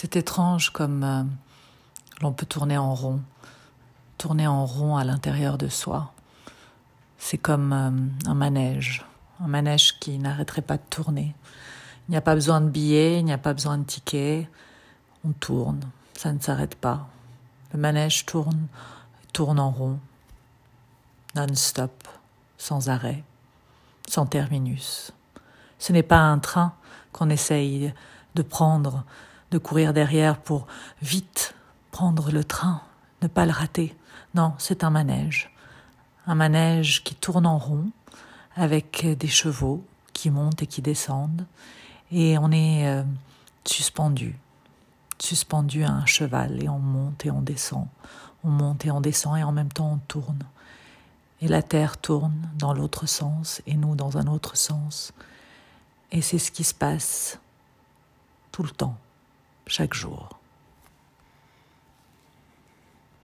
C'est étrange comme euh, l'on peut tourner en rond, tourner en rond à l'intérieur de soi. C'est comme euh, un manège, un manège qui n'arrêterait pas de tourner. Il n'y a pas besoin de billets, il n'y a pas besoin de tickets. On tourne, ça ne s'arrête pas. Le manège tourne, tourne en rond, non-stop, sans arrêt, sans terminus. Ce n'est pas un train qu'on essaye de prendre, de courir derrière pour vite prendre le train, ne pas le rater. Non, c'est un manège. Un manège qui tourne en rond, avec des chevaux qui montent et qui descendent, et on est euh, suspendu, suspendu à un cheval, et on monte et on descend, on monte et on descend, et en même temps on tourne. Et la Terre tourne dans l'autre sens, et nous dans un autre sens. Et c'est ce qui se passe tout le temps, chaque jour.